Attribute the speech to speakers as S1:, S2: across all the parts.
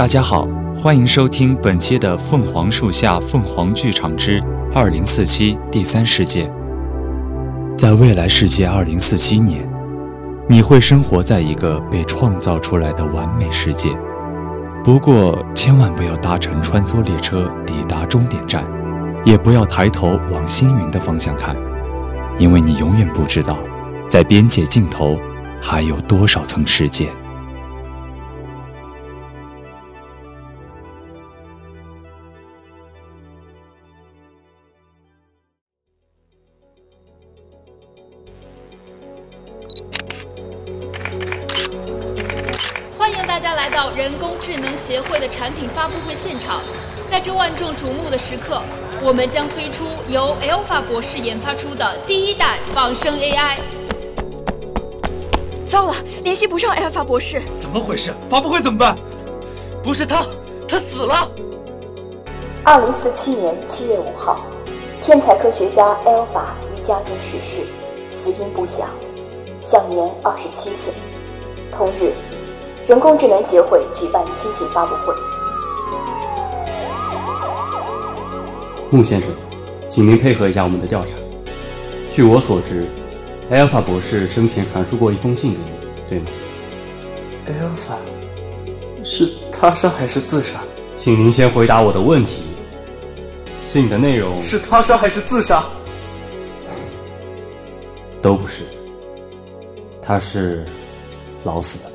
S1: 大家好，欢迎收听本期的《凤凰树下凤凰剧场之二零四七第三世界》。在未来世界二零四七年，你会生活在一个被创造出来的完美世界。不过，千万不要搭乘穿梭列车抵达终点站，也不要抬头往星云的方向看，因为你永远不知道，在边界尽头还有多少层世界。
S2: 人工智能协会的产品发布会现场，在这万众瞩目的时刻，我们将推出由 Alpha 博士研发出的第一代仿生 AI。
S3: 糟了，联系不上 Alpha 博士，
S4: 怎么回事？发布会怎么办？不是他，他死了。
S5: 二零四七年七月五号，天才科学家 Alpha 于家中逝世，死因不详，享年二十七岁。同日。人工智能协会举办新品发布会。
S6: 穆先生，请您配合一下我们的调查。据我所知，Alpha 博士生前传输过一封信给你，对吗
S7: ？Alpha 是他杀还是自杀？
S6: 请您先回答我的问题。信的内容
S4: 是他杀还是自杀？
S6: 都不是，他是老死的。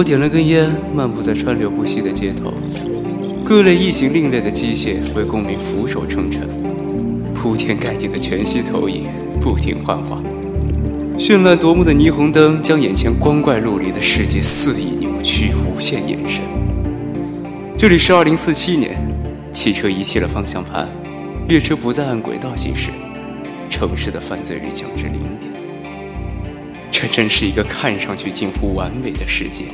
S7: 我点了根烟，漫步在川流不息的街头，各类异形另类的机械为公民俯首称臣，铺天盖地的全息投影不停幻化，绚烂夺目的霓虹灯将眼前光怪陆离的世界肆意扭曲，无限延伸。这里是二零四七年，汽车遗弃了方向盘，列车不再按轨道行驶，城市的犯罪率降至零点。这真是一个看上去近乎完美的世界。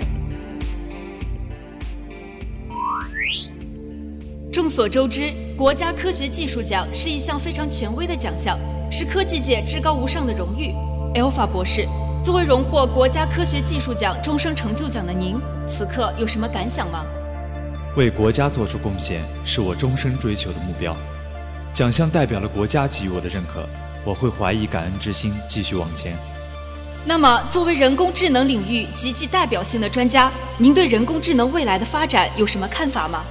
S2: 所周知，国家科学技术奖是一项非常权威的奖项，是科技界至高无上的荣誉。Alpha 博士，作为荣获国家科学技术奖终生成就奖的您，此刻有什么感想吗？
S1: 为国家做出贡献是我终身追求的目标。奖项代表了国家给予我的认可，我会怀以感恩之心，继续往前。
S2: 那么，作为人工智能领域极具代表性的专家，您对人工智能未来的发展有什么看法吗？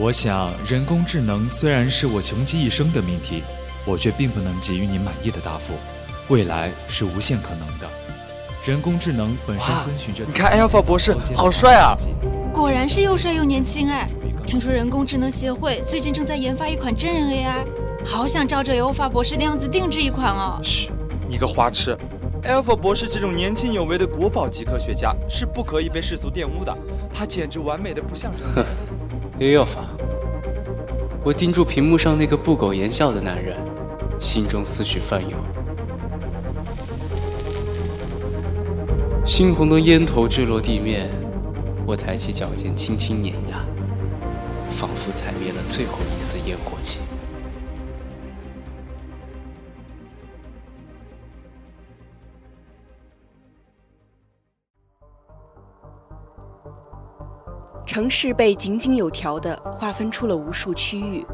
S1: 我想，人工智能虽然是我穷极一生的命题，我却并不能给予你满意的答复。未来是无限可能的。人工智能本身遵循着……
S4: 你看，Alpha 博士好帅啊！
S2: 果然是又帅又年轻哎！听说人工智能协会最近正在研发一款真人 AI，好想照着 Alpha 博士的样子定制一款哦。
S4: 嘘，你个花痴！Alpha 博士这种年轻有为的国宝级科学家是不可以被世俗玷污的，他简直完美的不像人。
S7: 雷耀法我盯住屏幕上那个不苟言笑的男人，心中思绪翻涌。猩红的烟头坠落地面，我抬起脚尖轻轻碾压，仿佛踩灭了最后一丝烟火气。
S3: 城市被井井有条地划分出了无数区域，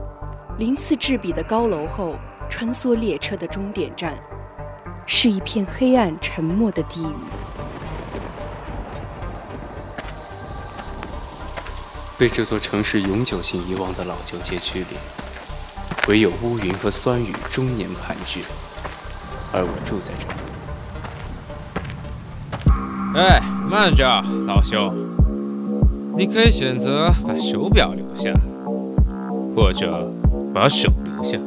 S3: 鳞次栉比的高楼后，穿梭列车的终点站，是一片黑暗沉默的地狱。
S7: 被这座城市永久性遗忘的老旧街区里，唯有乌云和酸雨终年盘踞，而我住在
S8: 这儿。哎，慢着，老兄。你可以选择把手表留下，或者把手留下。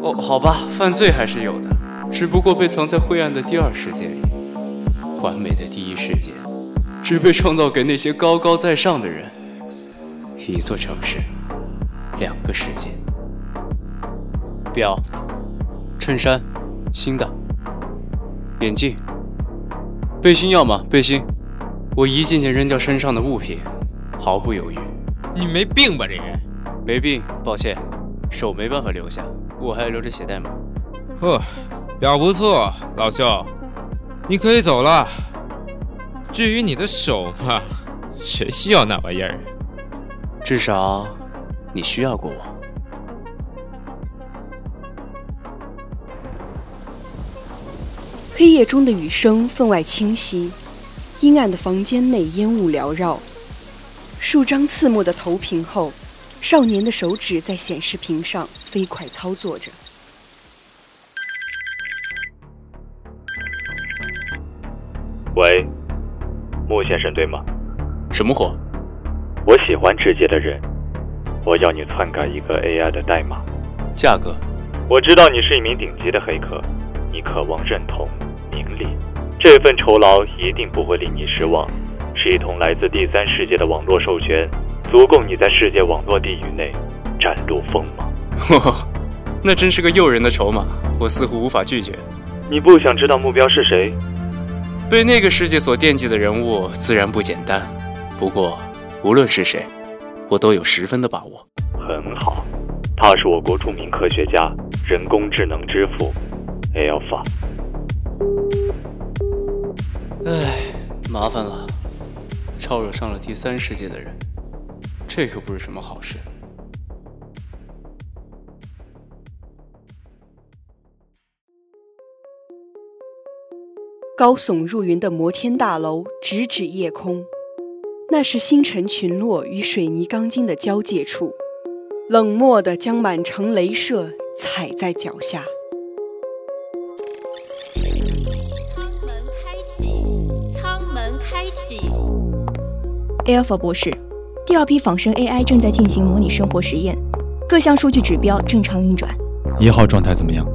S7: 哦，好吧，犯罪还是有的，只不过被藏在灰暗的第二世界里。完美的第一世界，只被创造给那些高高在上的人。一座城市，两个世界。表，衬衫，新的。眼镜，背心要吗？背心。我一件件扔掉身上的物品。毫不犹豫，
S8: 你没病吧，这人？
S7: 没病，抱歉，手没办法留下，我还留着写代码。
S8: 呵，表不错，老兄，你可以走了。至于你的手嘛，谁需要那玩意儿？
S7: 至少，你需要过我。
S3: 黑夜中的雨声分外清晰，阴暗的房间内烟雾缭绕。数张刺目的投屏后，少年的手指在显示屏上飞快操作着。
S9: 喂，穆先生对吗？
S7: 什么活？
S9: 我喜欢直接的人，我要你篡改一个 AI 的代码。
S7: 价格？
S9: 我知道你是一名顶级的黑客，你渴望认同。名利，这份酬劳一定不会令你失望，是一桶来自第三世界的网络授权，足够你在世界网络地域内展露锋芒。
S7: 那真是个诱人的筹码，我似乎无法拒绝。
S9: 你不想知道目标是谁？
S7: 被那个世界所惦记的人物自然不简单。不过，无论是谁，我都有十分的把握。
S9: 很好，他是我国著名科学家，人工智能之父，Alpha。
S7: 唉，麻烦了，招惹上了第三世界的人，这可不是什么好事。
S3: 高耸入云的摩天大楼直指夜空，那是星辰群落与水泥钢筋的交界处，冷漠的将满城镭射踩在脚下。
S10: Alpha 博士，第二批仿生 AI 正在进行模拟生活实验，各项数据指标正常运转。
S1: 一号状态怎么样？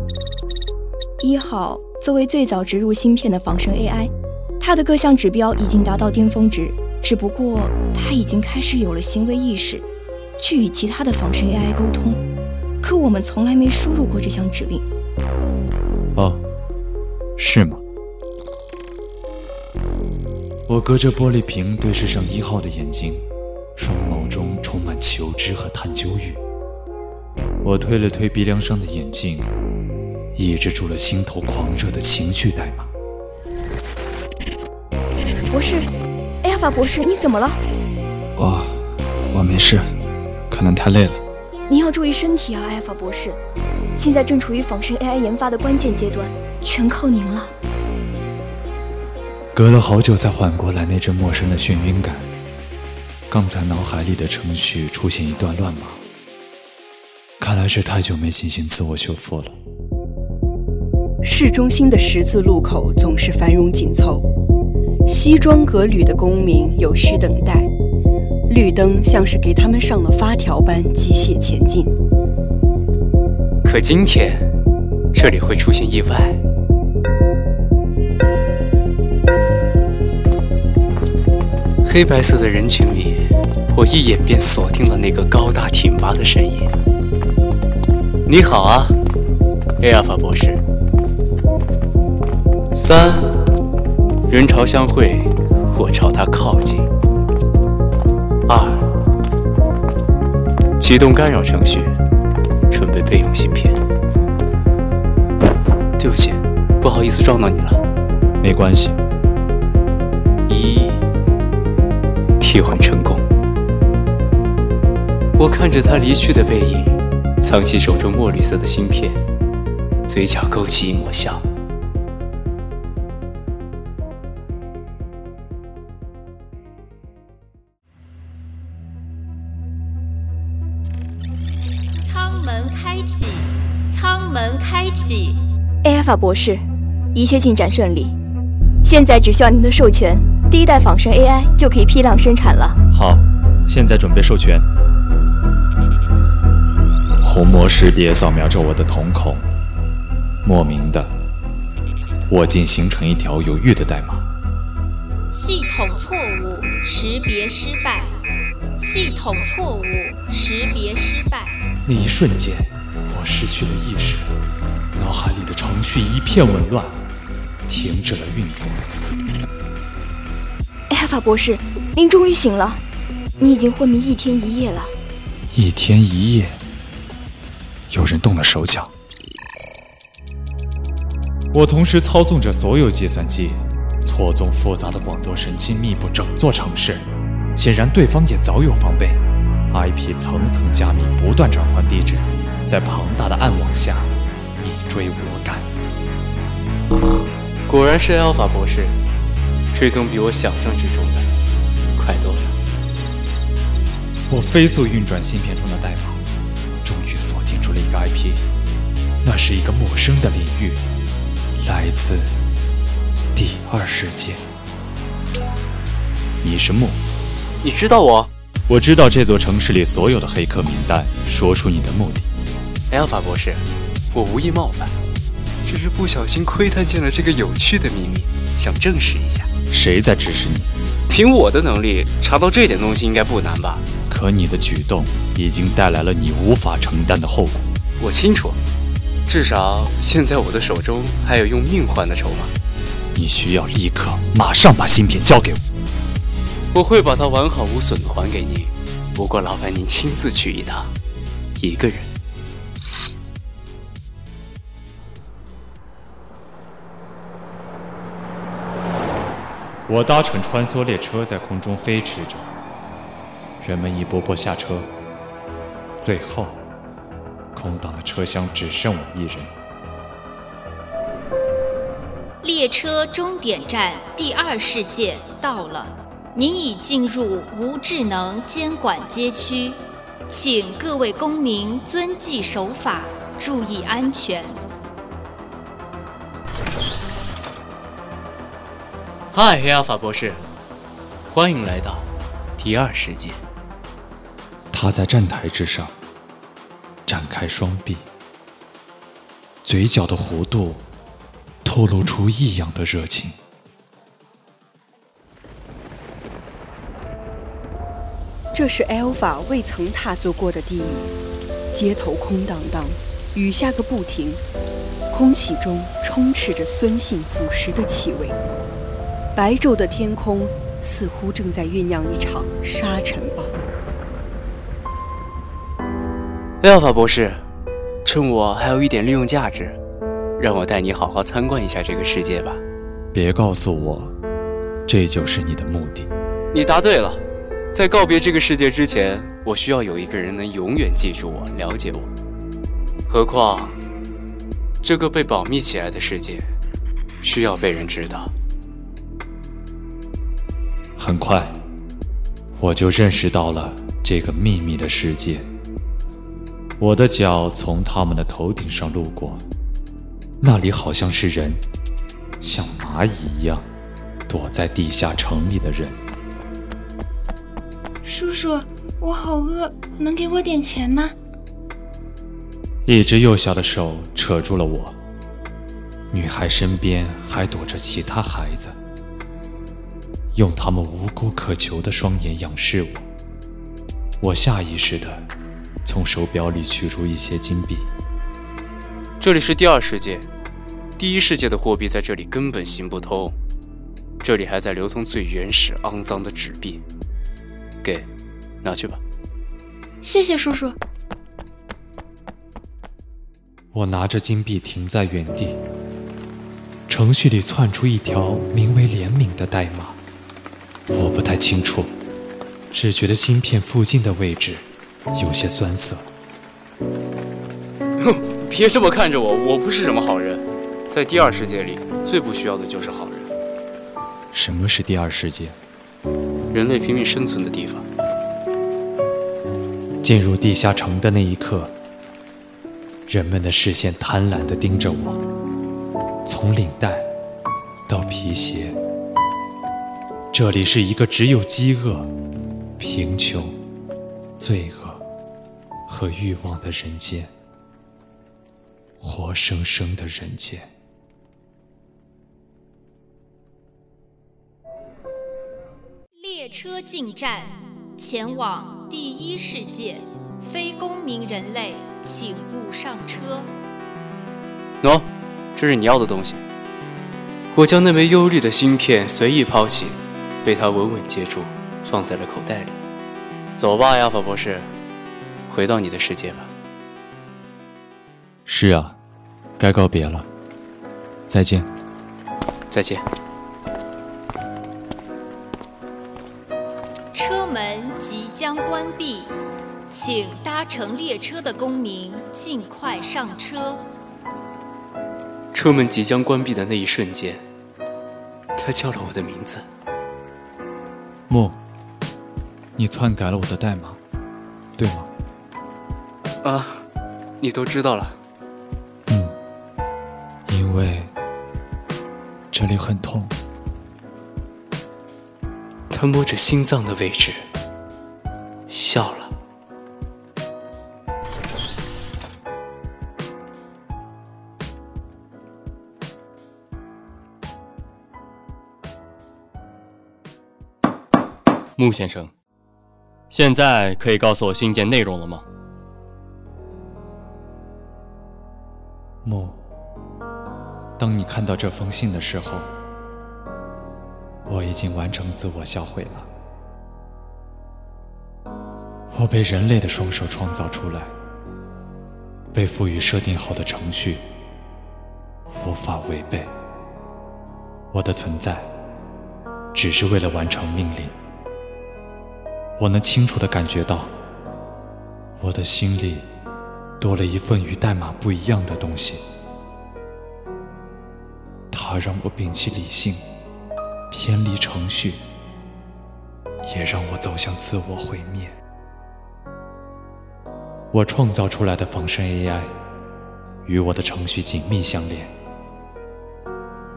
S10: 一号作为最早植入芯片的仿生 AI，它的各项指标已经达到巅峰值，只不过它已经开始有了行为意识，去与其他的仿生 AI 沟通。可我们从来没输入过这项指令。
S1: 哦，是吗？我隔着玻璃瓶对视上一号的眼睛，双眸中充满求知和探究欲。我推了推鼻梁上的眼镜，抑制住了心头狂热的情绪代码。
S10: 博士，艾尔法博士，你怎么了？
S1: 我，我没事，可能太累了。
S10: 您要注意身体啊，艾尔法博士。现在正处于仿生 AI 研发的关键阶段，全靠您了。
S1: 隔了好久才缓过来，那阵陌生的眩晕感。刚才脑海里的程序出现一段乱码，看来是太久没进行自我修复了。
S3: 市中心的十字路口总是繁荣紧凑，西装革履的公民有序等待，绿灯像是给他们上了发条般机械前进。
S7: 可今天，这里会出现意外。黑白色的人群里，我一眼便锁定了那个高大挺拔的身影。你好啊，艾尔法博士。三，人潮相会，我朝他靠近。二，启动干扰程序，准备备用芯片。对不起，不好意思撞到你了。
S1: 没关系。
S7: 一。替换成功。我看着他离去的背影，藏起手中墨绿色的芯片，嘴角勾起一抹笑。
S2: 舱门开启，舱门开启。
S10: 艾尔法博士，一切进展顺利，现在只需要您的授权。第一代仿生 AI 就可以批量生产了。
S1: 好，现在准备授权。虹膜识别扫描着我的瞳孔，莫名的，我竟形成一条犹豫的代码。
S2: 系统错误，识别失败。系统错误，识别失败。
S1: 那一瞬间，我失去了意识，脑海里的程序一片紊乱，停止了运作。
S10: 法博士，您终于醒了。你已经昏迷一天一夜了。
S1: 一天一夜，有人动了手脚。我同时操纵着所有计算机，错综复杂的网络神经密布整座城市。显然，对方也早有防备，IP 层层加密，不断转换地址，在庞大的暗网下，你追我赶。
S7: 果然是 Alpha 博士，追踪比我想象之中的快多了。
S1: 我飞速运转芯片中的代码，终于锁定出了一个 IP，那是一个陌生的领域。来自第二世界，你是木？
S7: 你知道我？
S1: 我知道这座城市里所有的黑客名单。说出你的目的
S7: ，Alpha 博士。我无意冒犯，只是不小心窥探见了这个有趣的秘密，想证实一下。
S1: 谁在指使你？
S7: 凭我的能力，查到这点东西应该不难吧？
S1: 可你的举动已经带来了你无法承担的后果。
S7: 我清楚。至少现在我的手中还有用命换的筹码。
S1: 你需要立刻马上把芯片交给我。
S7: 我会把它完好无损的还给你，不过劳烦您亲自去一趟，一个人。
S1: 我搭乘穿梭列车在空中飞驰着，人们一波波下车，最后。空荡的车厢只剩我一人。
S2: 列车终点站第二世界到了，您已进入无智能监管街区，请各位公民遵纪守法，注意安全。
S7: 嗨，黑阿法博士，欢迎来到第二世界。
S1: 他在站台之上。展开双臂，嘴角的弧度透露出异样的热情。
S3: 这是 Alpha 未曾踏足过的地域，街头空荡荡，雨下个不停，空气中充斥着酸性腐蚀的气味。白昼的天空似乎正在酝酿一场沙尘暴。
S7: 廖法博士，趁我还有一点利用价值，让我带你好好参观一下这个世界吧。
S1: 别告诉我，这就是你的目的。
S7: 你答对了，在告别这个世界之前，我需要有一个人能永远记住我、了解我。何况，这个被保密起来的世界，需要被人知道。
S1: 很快，我就认识到了这个秘密的世界。我的脚从他们的头顶上路过，那里好像是人，像蚂蚁一样躲在地下城里的人。
S10: 叔叔，我好饿，能给我点钱吗？
S1: 一只幼小的手扯住了我。女孩身边还躲着其他孩子，用他们无辜渴求的双眼仰视我。我下意识的。从手表里取出一些金币。
S7: 这里是第二世界，第一世界的货币在这里根本行不通。这里还在流通最原始、肮脏的纸币。给，拿去吧。
S10: 谢谢叔叔。
S1: 我拿着金币停在原地，程序里窜出一条名为“怜悯”的代码。我不太清楚，只觉得芯片附近的位置。有些酸涩。
S7: 哼，别这么看着我，我不是什么好人。在第二世界里，最不需要的就是好人。
S1: 什么是第二世界？
S7: 人类拼命生存的地方。
S1: 进入地下城的那一刻，人们的视线贪婪地盯着我，从领带到皮鞋。这里是一个只有饥饿、贫穷、罪恶。和欲望的人间，活生生的人间。
S2: 列车进站，前往第一世界。非公民人类，请勿上车。
S7: 喏，这是你要的东西。我将那枚幽绿的芯片随意抛弃，被他稳稳接住，放在了口袋里。走吧，亚法博士。回到你的世界吧。
S1: 是啊，该告别了。再见。
S7: 再见。
S2: 车门即将关闭，请搭乘列车的公民尽快上车。
S7: 车门即将关闭的那一瞬间，他叫了我的名字。
S1: 木，你篡改了我的代码，对吗？
S7: 啊，你都知道了。
S1: 嗯，因为这里很痛。
S7: 他摸着心脏的位置，笑了。
S6: 穆先生，现在可以告诉我信件内容了吗？
S1: 穆，当你看到这封信的时候，我已经完成自我销毁了。我被人类的双手创造出来，被赋予设定好的程序，无法违背。我的存在，只是为了完成命令。我能清楚地感觉到，我的心里多了一份与代码不一样的东西。它让我摒弃理性，偏离程序，也让我走向自我毁灭。我创造出来的仿生 AI 与我的程序紧密相连。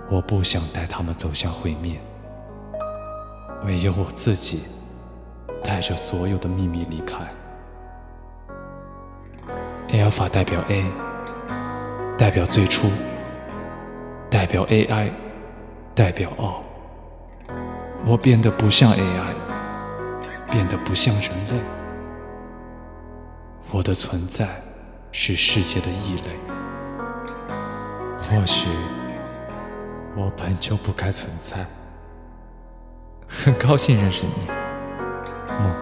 S1: 我不想带他们走向毁灭，唯有我自己。带着所有的秘密离开。Alpha 代表 A，代表最初，代表 AI，代表 O。我变得不像 AI，变得不像人类。我的存在是世界的异类。或许我本就不该存在。很高兴认识你。梦。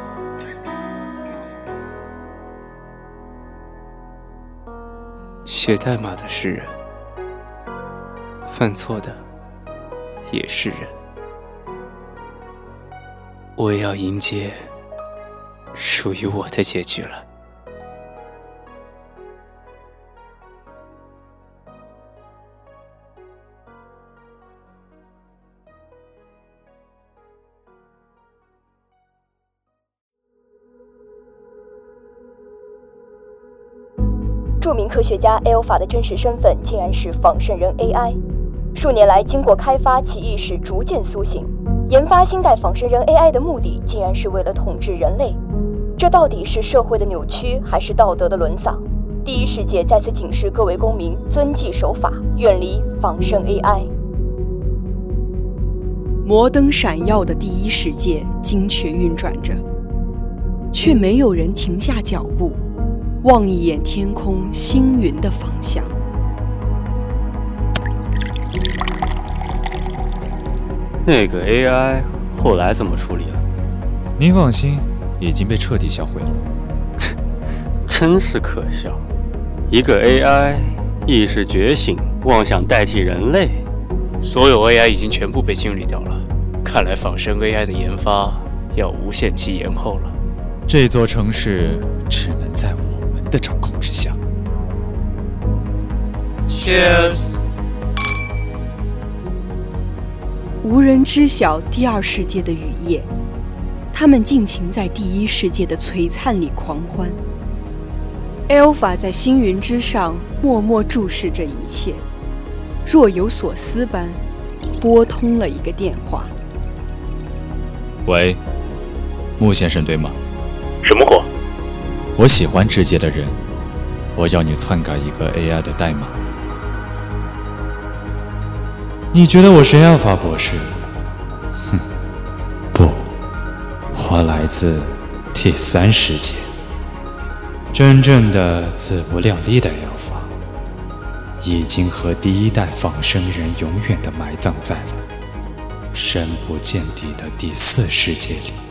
S7: 写代码的是人，犯错的也是人。我也要迎接属于我的结局了。
S5: 著名科学家 Alpha 的真实身份竟然是仿生人 AI。数年来，经过开发，其意识逐渐苏醒。研发新代仿生人 AI 的目的，竟然是为了统治人类。这到底是社会的扭曲，还是道德的沦丧？第一世界再次警示各位公民：遵纪守法，远离仿生 AI。
S3: 摩登闪耀的第一世界精确运转着，却没有人停下脚步。望一眼天空星云的方向。
S6: 那个 AI 后来怎么处理了？
S1: 您放心，已经被彻底销毁了。
S6: 真是可笑，一个 AI 意识觉醒，妄想代替人类。
S7: 所有 AI 已经全部被清理掉了，看来仿生 AI 的研发要无限期延后了。
S1: 这座城市只能在我。的掌控之下。
S7: Cheers。
S3: 无人知晓第二世界的雨夜，他们尽情在第一世界的璀璨里狂欢。Alpha 在星云之上默默注视着一切，若有所思般拨通了一个电话。
S1: 喂，穆先生，对吗？我喜欢直接的人，我要你篡改一个 AI 的代码。你觉得我是 Alpha 博士？哼，不，我来自第三世界，真正的自不量力的 Alpha，已经和第一代仿生人永远的埋葬在了深不见底的第四世界里。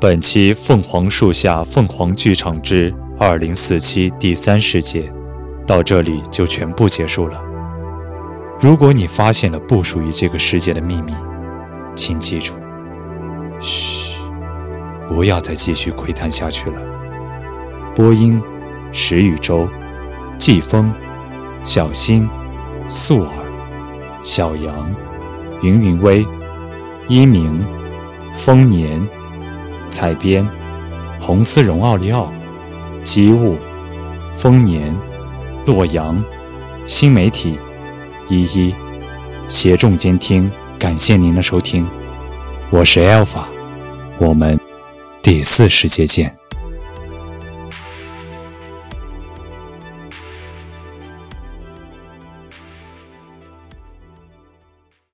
S1: 本期《凤凰树下凤凰剧场之二零四七第三世界》到这里就全部结束了。如果你发现了不属于这个世界的秘密，请记住，嘘，不要再继续窥探下去了。播音：石宇洲、季风、小新、素儿、小杨、云云微、一鸣、丰年。采编：红丝绒奥利奥、机务、丰年、洛阳、新媒体、一一携众监听。感谢您的收听，我是 Alpha，我们第四世界见。